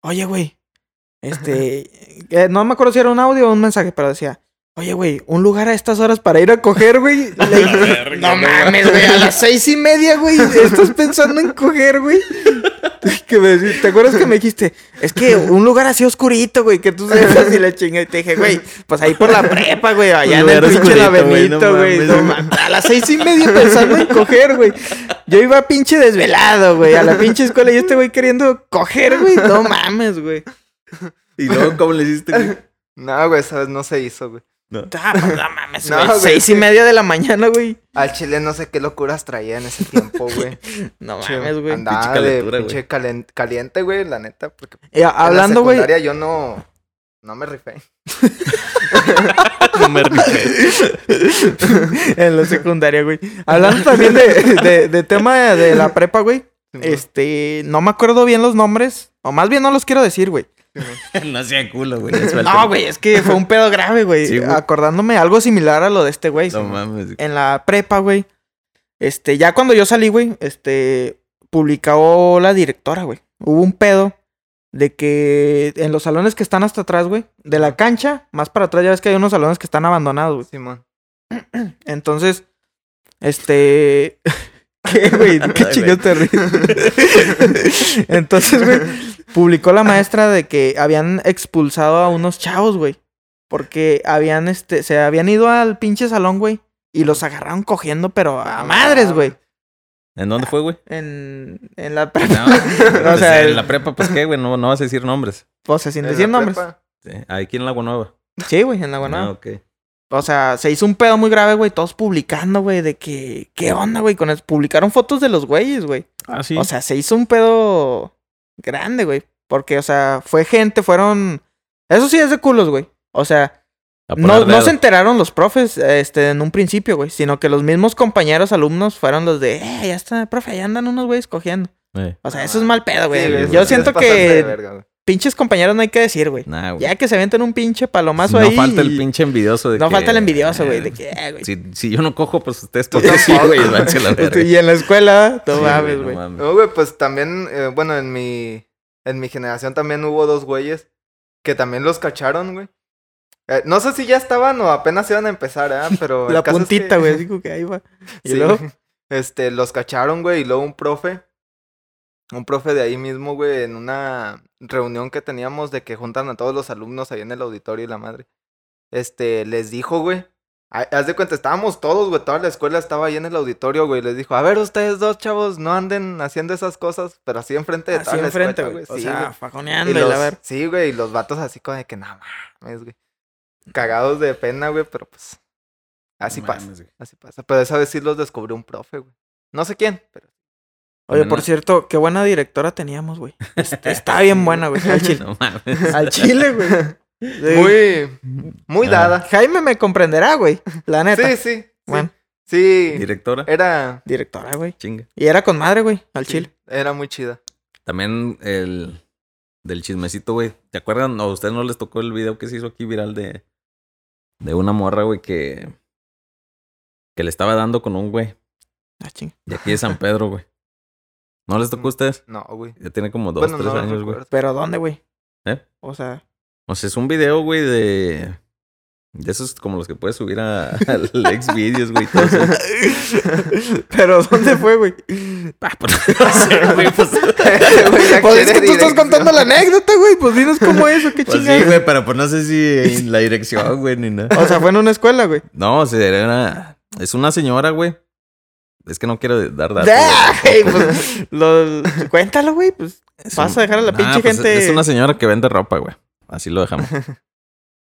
Oye, güey. Este. eh, no me acuerdo si era un audio o un mensaje, pero decía. Oye, güey, un lugar a estas horas para ir a coger, güey. Le no mames, güey, a las seis y media, güey. Estás pensando en coger, güey. Que me ¿Te acuerdas que me dijiste? Es que un lugar así oscurito, güey, que tú sepas y la chinga. Y te dije, güey, pues ahí por la prepa, güey, allá en el pinche güey, no laberinto, güey. mames. No mames. A las seis y media pensando en coger, güey. Yo iba pinche desvelado, güey, a la pinche escuela y este güey queriendo coger, güey. No mames, güey. ¿Y luego cómo le hiciste? güey? No, güey, esa vez no se hizo, güey. No. Ah, pues, no mames, No, güey. güey, Seis y media de la mañana, güey. Al chile no sé qué locuras traía en ese tiempo, güey. No Che, mames, güey. Andaba Pinche de güey. pinche calen- caliente, güey, la neta. Porque Y a- hablando, en la güey. secundaria yo no, no me rifé. No me rifé. en la secundaria, güey. Hablando también de, de, de tema de la prepa, güey. Este, no me acuerdo bien los nombres. O más bien no los quiero decir, güey. No hacía culo, güey. No, güey, es que fue un pedo grave, güey. Sí. Acordándome algo similar a lo de este güey. No mames. En la prepa, güey. Este, ya cuando yo salí, güey, este, publicó la directora, güey. Hubo un pedo de que en los salones que están hasta atrás, güey, de la cancha, más para atrás, ya ves que hay unos salones que están abandonados, güey. Simón. Entonces, este. ¿Qué, güey? ¿Qué chingados te ríes? Entonces, güey, publicó la maestra de que habían expulsado a unos chavos, güey. Porque habían, este, se habían ido al pinche salón, güey. Y los agarraron cogiendo, pero a No madres, güey. ¿En dónde fue, güey? En, en la prepa. No, O sea, en el- la prepa, pues qué, güey, no, no vas a decir nombres. O sea, sin En decir la nombres. prepa, Sí, Aquí en la Nueva. Sí, güey, en la Guanábana. Ah, ok. O sea, se hizo un pedo muy grave, güey. Todos publicando, güey, de que. ¿Qué onda, güey? Con eso. Publicaron fotos de los güeyes, güey. Ah, sí. O sea, se hizo un pedo grande, güey. Porque, o sea, fue gente, fueron. Eso sí es de culos, güey. O sea, no, no se enteraron los profes este, en un principio, güey. Sino que los mismos compañeros alumnos fueron los de, eh, ya está, profe, allá andan unos güeyes cogiendo. Eh, O sea, eso es mal pedo, güey. sí, Yo siento que verga. Pinches compañeros no hay que decir, güey. Nah, güey. Ya que se avienten un pinche palomazo no ahí. falta el pinche envidioso de No que- falta el envidioso, güey. Eh, De que, eh, güey. Si, si yo no cojo, pues ustedes Tú porque sí, güey. verga. Y en la escuela, no Sí, mames, no güey. mames. No, güey, pues también, eh, bueno, en mi, en mi generación también hubo dos güeyes que también los cacharon, güey. Eh, no sé si ya estaban o apenas iban a empezar, ¿eh? Pero La es que- puntita, güey. Así como que ahí va. Y Sí, luego, güey. Este, los cacharon, güey, y luego un profe, un profe de ahí mismo, güey, en una reunión que teníamos de que juntan a todos los alumnos ahí en el auditorio y la madre. este, les dijo, güey. ha- Haz de cuenta, estábamos todos, güey, toda la escuela estaba ahí en el auditorio, güey. Les dijo, a ver, ustedes dos chavos, no anden haciendo esas cosas, pero así enfrente de Así toda la enfrente, escuela, güey. O Sí, sea, güey. fajoneando Y la ver. Sí, güey, y los vatos así como de que nada mames, güey. Cagados de pena, güey, pero pues. Así No pasa, mames, así pasa. Pero esa vez sí los descubrió un profe, güey. No sé quién, pero. Oye, por cierto, qué buena directora teníamos, güey. Este, Está bien buena, güey. Al chile. No mames. Al chile, güey. Sí. Muy. Muy Ah. dada. Jaime me comprenderá, güey. La neta. Sí, sí. sí. Bueno, Sí. Directora. Era. directora, güey. Chinga. Y era con madre, güey. Al sí, chile. Era muy chida. También el del chismecito, güey. ¿Te acuerdan? ¿O a ustedes no les tocó el video que se hizo aquí viral de de una morra, güey, que que le estaba dando con un güey Ah, chinga. de aquí de San Pedro, güey. ¿No les tocó a ustedes? No, güey. Ya tiene como dos, Bueno, tres no años, güey. Pero ¿dónde, güey? ¿Eh? O sea, O sea, es un video, güey, de de esos como los que puedes subir a, al Xvideos, güey. todo pero ¿dónde fue, güey? Ah, pues, no sé, güey, pues, Güey, Pues es que tú estás contando la anécdota, güey. Pues dinos cómo eso, qué pues chingada. sí, güey, pero pues no sé si en la dirección, güey, ni nada. O sea, fue en una escuela, güey. No, o sea, era una... Es una señora, güey. Es que no quiero dar datos. Ah, güey. güey, pues, lo- cuéntalo, güey. Pues Es vas un- a dejar a la Nah, pinche pues, gente. Es una señora que vende ropa, güey. Así lo dejamos.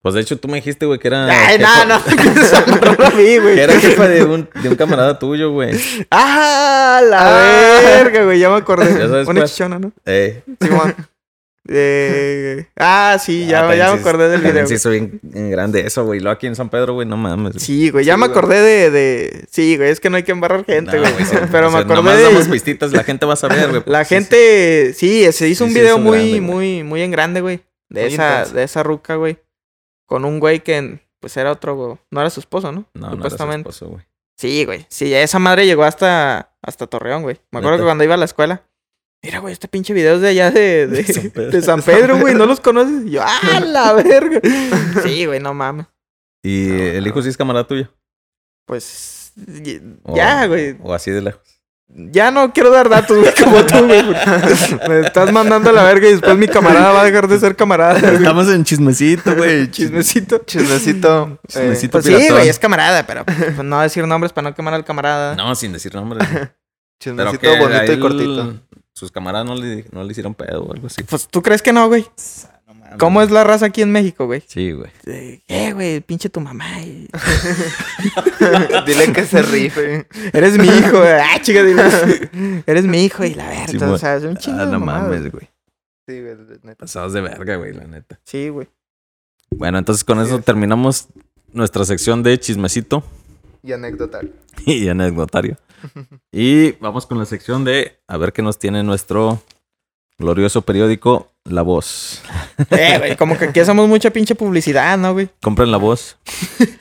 Pues de hecho tú me dijiste, güey, que era... Ay, no, jefa- no. amarrarlo a mí, güey. Que era jefa de un, de un camarada tuyo, güey. ¡Ah, la Ah. verga, güey! Ya me acordé. Una chichona, ¿no? Eh. Simón. Eh, ah, sí, ya, ah, ya me acordé del video. Sí, soy bien grande eso, güey. Lo aquí en San Pedro, güey, no mames. güey. Sí, güey, ya Sí, me güey. acordé de, de... Sí, güey, es que no hay que embarrar gente, No, güey. sí, Pero o me sea, acordé nomás de... damos pistitas, la gente va a saber, güey. La porque sí, gente... Sí, se hizo un video muy, grande, muy, muy en grande, güey. De Muy esa, intenso. de esa ruca, güey. Con un güey que, pues, era otro... güey. No era su esposo, ¿no? No, no era su Supuestamente. esposo, güey. Sí, güey. Sí, esa madre llegó hasta, hasta Torreón, güey. Me acuerdo ¿Neta? que cuando iba a la escuela. Mira, güey, este pinche video es de allá de, de, De San Pedro. de San Pedro, güey. ¿No los conoces? Y yo, ¡ah, la verga! Sí, güey, no mames. ¿Y No, el hijo no. sí es camarada tuyo? Pues, O- ya, güey. O así de lejos. Ya no quiero dar datos, güey, como tú, güey. Me estás mandando a la verga y después mi camarada va a dejar de ser camarada, güey. Estamos en chismecito, güey. Chismecito. Chismecito. eh, Chismecito. Pues sí, güey, es camarada, pero pues, no decir nombres para no quemar al camarada. No, sin decir nombres. chismecito bonito y cortito. Sus camaradas no le, no le hicieron pedo o algo así. Pues tú crees que no, güey. ¿Cómo es la raza aquí en México, güey? Sí, güey. ¿Qué, güey? Pinche tu mamá. y- Dile que se rife. Eres mi hijo, güey. Ah, chica, dile. Eres mi hijo y la verga. Sí, o sea, es un chingo Ah, no mames, güey. Sí, güey, neta. Pasados de verga, güey, la neta. Sí, güey. Bueno, entonces con eso es. terminamos nuestra sección de chismecito Y anecdotal. y anecdotario. y vamos con la sección de a ver qué nos tiene nuestro glorioso periódico La Voz. Eh, güey, como que aquí hacemos mucha pinche publicidad, ¿no, güey? Compren La Voz.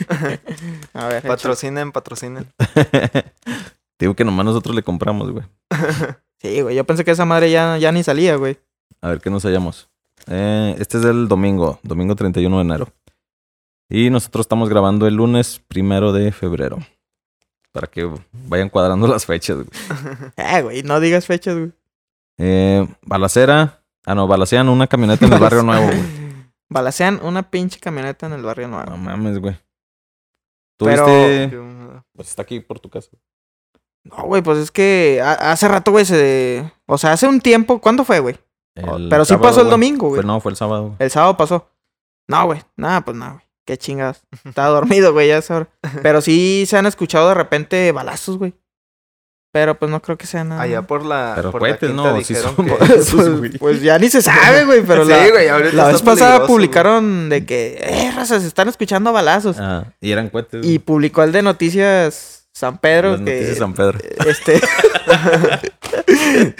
A ver. Patrocinen, patrocinen. Digo que nomás nosotros le compramos, güey. Sí, güey. Yo pensé que esa madre ya, ya ni salía, güey. A ver qué nos hallamos. Eh, este es el domingo, domingo 31 de enero. Y nosotros estamos grabando el lunes primero de febrero. Para que vayan cuadrando las fechas, güey. Eh, güey, no digas fechas, güey. Eh, balacera. Ah, no, balacean una camioneta en el barrio nuevo, güey. Balacean una pinche camioneta en el barrio nuevo. No mames, güey. ¿Tú Pero-? Pues está aquí por tu casa. No, güey, pues es que ha- hace rato, güey, se... O sea, hace un tiempo... ¿Cuándo fue, güey? El Pero sí sábado, pasó el domingo, güey. No, fue el sábado. güey. El sábado pasó. No, güey. Nada, pues no, güey. Qué chingadas. Estaba dormido, güey, ya es hora. Pero sí se han escuchado de repente balazos, güey. Pero pues no creo que sea nada. Allá por la. Pero por cohetes, la no, sí dijeron son que- balazos. pues, güey. pues ya ni se sabe, güey. Pero sí, la, güey, la vez pasada publicaron de que, eh, raza, se están escuchando balazos. Ah, y eran cohetes. Y publicó el de Noticias San Pedro Las que... noticias San Pedro. Este...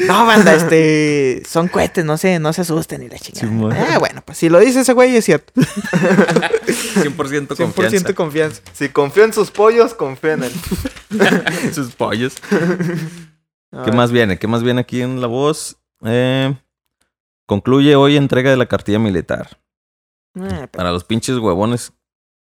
no, banda, este... Son cohetes, no se, no se asusten y la chingada. Ah, bueno, pues si lo dice ese güey es cierto. 100% 100% confianza. confianza. Si confío en sus pollos, confío en él. Sus pollos. A ¿Qué ver. más viene? ¿Qué más viene aquí en La Voz? Eh, concluye hoy entrega de la cartilla militar. Eh, pero- Para los pinches huevones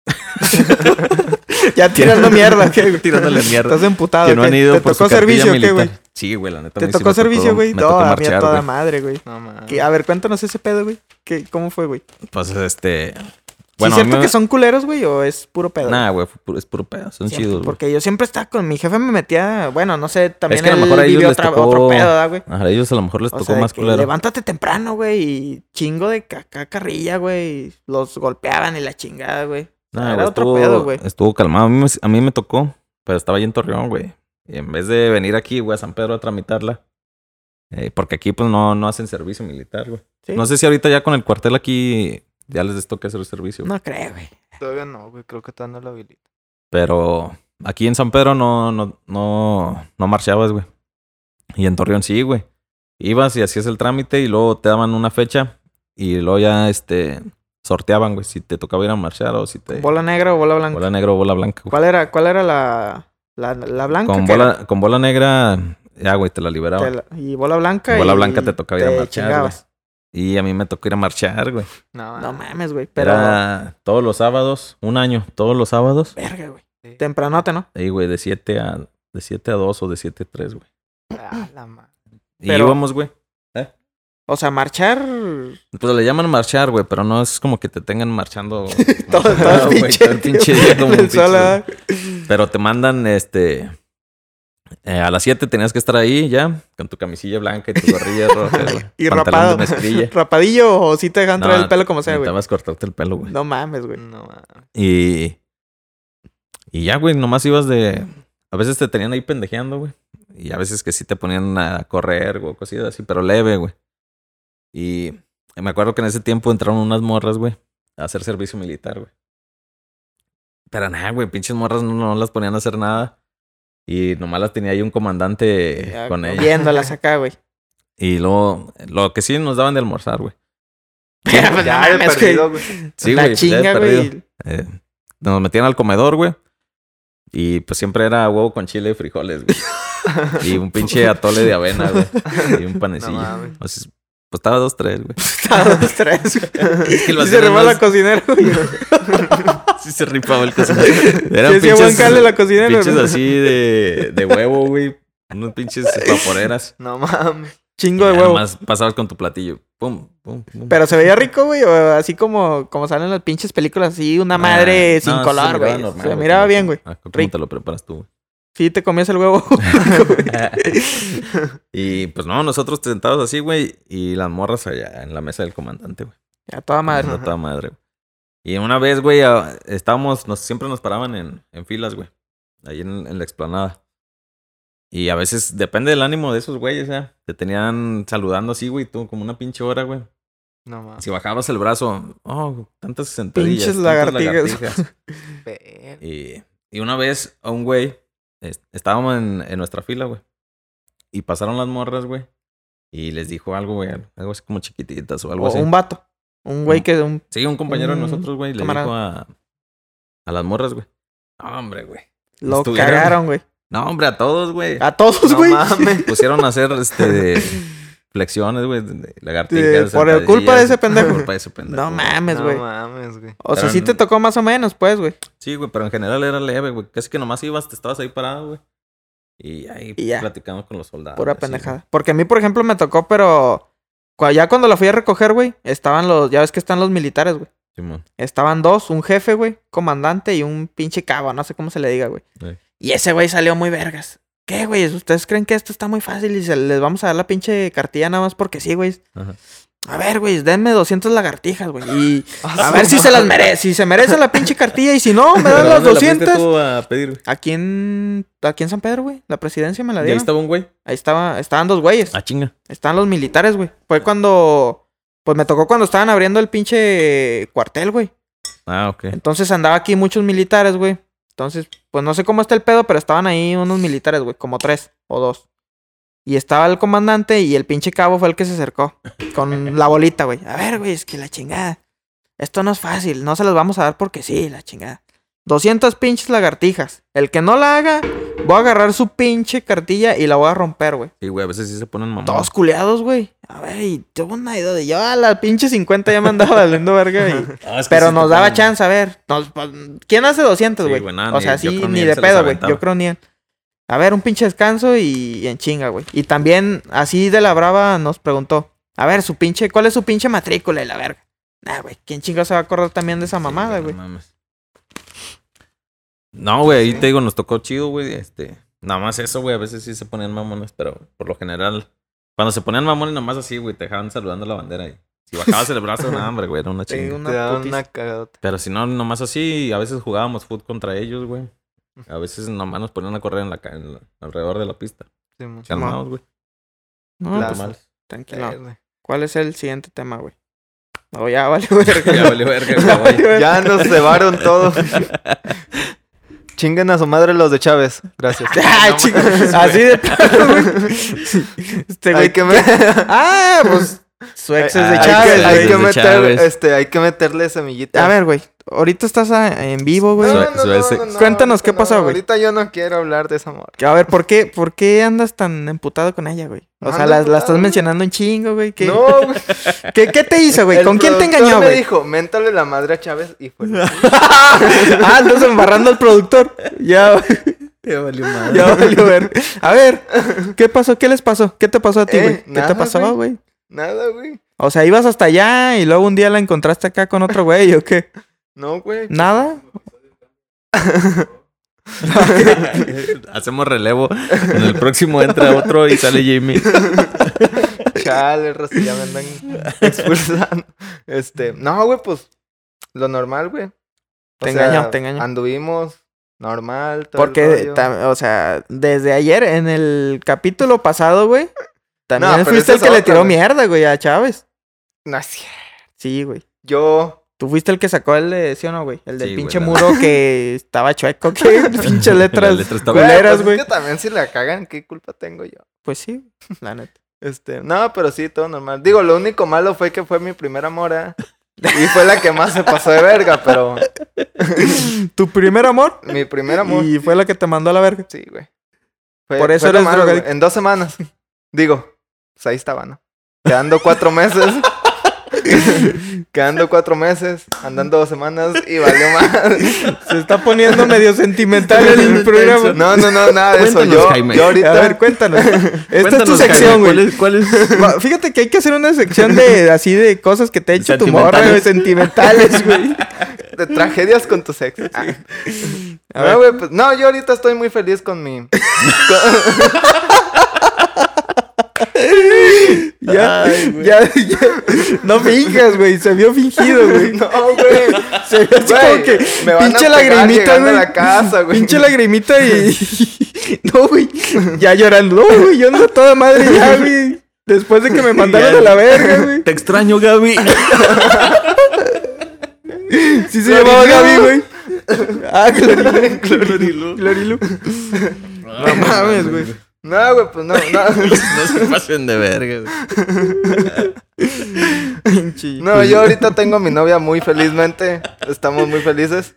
ya tirando mierda, ¿qué, tirándole mierda. Estás emputado. que no han ido ¿Te por tocó su servicio qué, güey? Sí, güey, la neta. ¿Te sí tocó me servicio, güey? Me No, tocó a mí a toda güey. madre, güey. No. A ver, cuéntanos ese pedo, güey. ¿Qué- ¿Cómo fue, güey? Pues este. Bueno, ¿Sí es cierto me- que son culeros, güey, o es puro pedo? Nah, güey, es puro pedo. Son Siempre, chidos, güey. Porque yo siempre estaba con mi jefe, me metía, bueno, no sé, también Es que a lo mejor a ellos vivió les otra- tocó- otro pedo, ¿verdad, güey? A ellos a lo mejor les O tocó sea, más que culero. levántate temprano, güey, y chingo de caca carrilla, güey. Los golpeaban y la chingada, güey. Nah, Era otro estuvo, pedo, güey. Estuvo calmado. A mí, me, a mí me tocó, pero estaba ahí en Torreón, güey. Y en vez de venir aquí, güey, a San Pedro a tramitarla. eh, porque aquí, pues, no, no hacen servicio militar, güey. ¿Sí? No sé si ahorita ya con el cuartel aquí ya les toca hacer servicio. güey. No creo, güey. Todavía no, güey. Creo que todavía no lo habilita. Pero aquí en San Pedro no, no, no, no marchabas, güey. Y en Torreón sí, güey. Ibas y hacías el trámite y luego te daban una fecha y luego ya, este, sorteaban, güey, si te tocaba ir a marchar o si te... ¿Bola negra o bola blanca? bola negra o bola blanca, güey. ¿Cuál era, cuál era la, la, la blanca? Con era? bola, con bola negra, ya, güey, te la Te la- y bola blanca. Bola y blanca te tocaba ir a marchar. Y a mí me tocó ir a marchar, güey. No, No mames, güey. Pero. Era todos los sábados, un año, todos los sábados. Verga, güey. Sí. Tempranote, ¿no? Ahí, güey, de 7 a, de 7 a 2 o de 7 a 3, güey. Ah, la madre. Y Pero- íbamos, güey. O sea, marchar. Pues le llaman marchar, güey, pero no es como que te tengan marchando todo, todo el güey, pinche. todo el pinche día como un. Pero te mandan, este... eh, a las 7 tenías que estar ahí ya, con tu camisilla blanca y tu gorrilla roja, güey. Y pantalón rapado. de mezclilla. Rapadillo o si te dejan No, traer el pelo como sea, güey. Necesitabas cortarte el pelo, güey. No mames, güey. No mames. Y... Y ya, güey, nomás ibas de... A veces te tenían ahí pendejeando, güey. Y a veces que sí te ponían a correr, güey, cositas así, pero leve, güey. Y me acuerdo que en ese tiempo entraron unas morras, güey, a hacer servicio militar, güey. Pero nada, güey, pinches morras no, no las ponían a hacer nada. Y nomás las tenía ahí un comandante Ya, con ellas. Viéndolas acá, güey. Y luego, lo que sí nos daban de almorzar, güey. Pero, pues, Ya no he mames, perdido, güey. Sí, la güey, chinga, güey. Eh, nos metían al comedor, güey. Y pues siempre era huevo con chile y frijoles, güey. y un pinche atole de avena, güey. Y un No panecillo. mames. O sea, pues estaba dos, tres, güey. Estaba dos, tres, güey. que lo Y se más- la cocinera, güey. Sí se rifaba el cocinero. Sí, hacía buen pinches, jale la cocinera, pinches así de, de huevo, güey. Unos pinches vaporeras. No mames. Chingo de huevo. Además pasabas con tu platillo. Pum, pum, pum. Pero se veía rico, güey. Así como, como salen las pinches películas, así, una madre Ah, sin no, se color, miraba güey. normal, Se güey, miraba como- bien, güey. ah, ¿Cómo Rico. te lo preparas tú, güey? Sí, te comías el huevo. y pues no, nosotros sentados así, güey, y las morras allá en la mesa del comandante, güey. A toda madre. A toda madre, güey. Y una vez, güey, a- estábamos, nos, siempre nos paraban en, en filas, güey. Ahí en, en la explanada. Y a veces, depende del ánimo de esos güeyes, ¿eh? Te tenían saludando así, güey, tú como una pinche hora, güey. No mames. Si bajabas el brazo, oh, tantas sentadillas. Pinches tantas lagartijas. lagartijas. Y, y una vez a un güey, estábamos en, en nuestra fila, güey. Y pasaron las morras, güey. Y les dijo algo, güey. Algo así como chiquititas o algo O así. un vato. Un güey que... Un... Sí, un compañero de nosotros, güey. Le dijo a, a las morras, güey. No, hombre, güey. Lo Estuvieron- cagaron, güey. No, hombre, a todos, güey. A todos, No güey. mames. Pusieron a hacer este flexiones, güey. de- de Sí, Lagartijas. por el culpa de ese pendejo. Por culpa de ese pendejo. No mames, No güey. mames, güey. o sea, Pero sí no- te tocó más o menos, pues, güey. Sí, güey, pero en general era leve, güey. Casi que nomás ibas, te estabas ahí parado, güey. Y ahí Y ya. platicando con los soldados. Pura pendejada. Porque a mí, por ejemplo, me tocó, pero... Ya cuando la fui a recoger, güey, estaban los... Ya ves que están los militares, güey. güey. Simón. Estaban dos, un jefe, güey, comandante y un pinche cabo, no sé cómo se le diga, güey. Sí. Y ese güey salió muy vergas. ¿Qué, güey? ¿Ustedes creen que esto está muy fácil y se les vamos a dar la pinche cartilla nada más porque sí, güey? A ver, güey, denme 200 lagartijas, güey. Y Ah, a ver si se las merece. Si se merece la pinche cartilla y si no, me dan ¿Pero las dónde la fuiste 200. tú a pedir, güey? Aquí en, aquí en San Pedro, güey. La presidencia me la Y ahí dieron. estaba un güey. Ahí estaba, estaban dos güeyes. Ah, chinga. Estaban los militares, güey. Fue cuando, pues me tocó cuando estaban abriendo el pinche cuartel, güey. Ah, ok. Entonces andaba aquí muchos militares, güey. Entonces, pues no sé cómo está el pedo, pero estaban ahí unos militares, güey, como tres o dos. Y estaba el comandante y el pinche cabo fue el que se acercó con la bolita, güey. A ver, güey, es que la chingada. Esto no es fácil, no se las vamos a dar porque sí, la chingada. 200 pinches lagartijas. El que no la haga, voy a agarrar su pinche cartilla y la voy a romper, güey. Sí, güey, a veces sí se ponen mamón. Todos culeados, güey. A ver, y tuvo una idea de yo a la pinche 50 ya me andaba valiendo verga y... Es que Pero sí nos daba chance, a ver. nos- pues, ¿Quién hace 200, Sí, güey? o sea, sí, ni de pedo, güey. Yo creo ni. A ver, un pinche descanso y en chinga, güey. Y también, así de la brava, nos preguntó. A ver, su pinche, ¿cuál es su pinche matrícula y la verga? Nah, güey, ¿quién chingados se va a acordar también de esa mamada, Sí, güey? No, mames. No, güey, ahí te digo, nos tocó chido, güey. Este, nada más eso, güey. A veces sí se ponían mamones, pero por lo general, cuando se ponían mamones, nada más así, güey, te dejaban saludando la bandera ahí. Si bajabas el brazo, nada, hombre, güey, era una Sí, chinga. una Te daban putiza. una cagadota. Pero si no, nomás así, a veces jugábamos fútbol contra ellos, güey. A veces nomás nos ponían a correr en la, en la- alrededor de la pista. Sí. Calmados, güey. No, Plaza. pues, tranquilo. ¿Cuál es el siguiente tema, güey? No, ya vale, verga. Ya valió verga, Ya güey. valió verga. Ya nos cebaron todo. Chinguen a su madre los de Chávez. Gracias. Ah, así de plano, güey. Este güey que, me- Ah, pues su ex es de hay Chávez, hay güey. que de meter, Chávez. este, hay que meterle semillita. A ver, güey. Ahorita estás a- en vivo, güey. Su- su ese- Cuéntanos qué pasó, no, güey. Ahorita yo no quiero hablar de esa morra. A ver, ¿por qué, ¿por qué andas tan emputado con ella, güey? O No sea, la, estás güey. mencionando un chingo, güey. ¿Qué, No, güey. ¿Qué, qué te hizo, güey? ¿Con quién te engañó, me güey? dijo, méntale la madre a Chávez y fue. ah, entonces embarrando al productor. Ya, Ya valió madre. ya valió ver. A ver, ¿qué pasó? ¿Qué les pasó? ¿Qué te pasó a ti, Eh, güey? ¿Qué nada, te pasó, güey. Nada, güey. O sea, ibas hasta allá y luego un día la encontraste acá con otro güey, ¿o qué? No, güey. ¿Nada? Hacemos relevo. En el próximo entra otro y sale Jamie. Chale, ya me andan expulsando. Este, no, güey, pues lo normal, güey. Te sea, engañó, te engañó. Anduvimos normal, todo el Porque, rollo. o sea, desde ayer, en el capítulo pasado, güey, también No, fuiste el que le tiró güey. mierda, güey, a Chávez. No es cierto. Sí, güey. Yo, Tú fuiste el que sacó el de, ¿sí o no, güey? El del Sí, pinche güey, muro que estaba chueco, que pinche letras, güey, culeras, pues güey. es que también si la cagan, ¿qué culpa tengo yo? Pues sí, la neta. Este, no, pero sí, todo normal. Digo, lo único malo fue que fue mi primera mora. Y fue la que más se pasó de verga, pero tu primer amor mi primer amor. y fue la que te mandó a la verga. Sí, güey. Fue- Por eso eres malo. En dos semanas. Digo, pues ahí estaba, ¿no? Quedando cuatro meses. Quedando cuatro meses, andando dos semanas y valió más. Se está poniendo medio sentimental el programa. No, no, no, nada de eso. Yo, Jaime. yo ahorita. A ver, cuéntanos. Esta es tu sección, güey. ¿Cuál es? cuál es? Va, Fíjate que hay que hacer una sección de así de cosas que te ha hecho tu morra, güey, sentimentales, güey. de tragedias con tu ex. Ah. A ver. No, güey, pues, no, yo ahorita estoy muy feliz con mi. Ya, ya, ya. No finjas, güey. Se vio fingido, güey. No, güey. Se vio así Güey, como que me van a pinche pegar lagrimita, a güey. la casa, güey. Pinche lagrimita y. No, güey. Ya llorando. No, güey. Yo ando toda madre ya, güey. Después de que me mandaron Ya. a la verga, güey. Te extraño, Gaby. Sí se llamaba Gaby, güey. Ah, Clorilu. Clorilu. Clorilu. No mames, güey. No, güey, pues no, no. No se pasen de verga. No, yo ahorita tengo a mi novia muy felizmente. Estamos muy felices.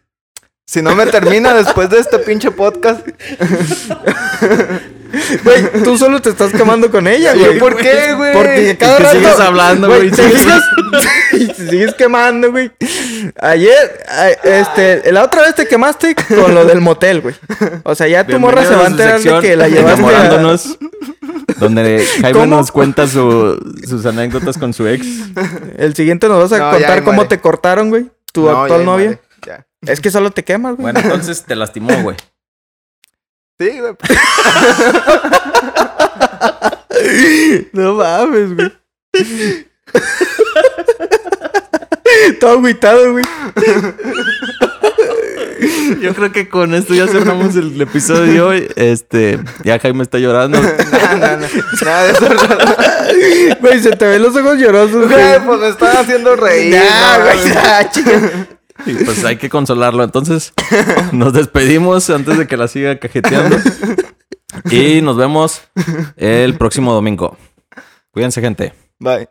Si no me termina después de este pinche podcast. Güey, tú solo te estás quemando con ella, güey. ¿Por qué, güey? Porque cada que rato sigues hablando, güey. Te y te sigues quemando, güey. Ayer, este, la otra vez te quemaste con lo del motel, güey. O sea, ya tu morra se va a enterar de que la llevaste a... enamorándonos. Donde Jaime ¿Cómo? nos cuenta su- sus anécdotas con su ex. El siguiente nos vas a No, contar cómo te cortaron, güey. Tu No, actual novia. Ya. Es que solo te quemas, güey. Bueno, entonces te lastimó, güey. Sí, güey. No mames, güey. Todo agüitado, güey. Yo creo que con esto ya cerramos el episodio de hoy. Este, ya Jaime está llorando. No, no, no. Nada de eso. Güey, se te ven los ojos llorosos, güey. Güey, pues me están haciendo reír. Ya, no, güey, ya, chica. Y pues hay que consolarlo. Entonces, nos despedimos antes de que la siga cajeteando. Y nos vemos el próximo domingo. Cuídense, gente. Bye.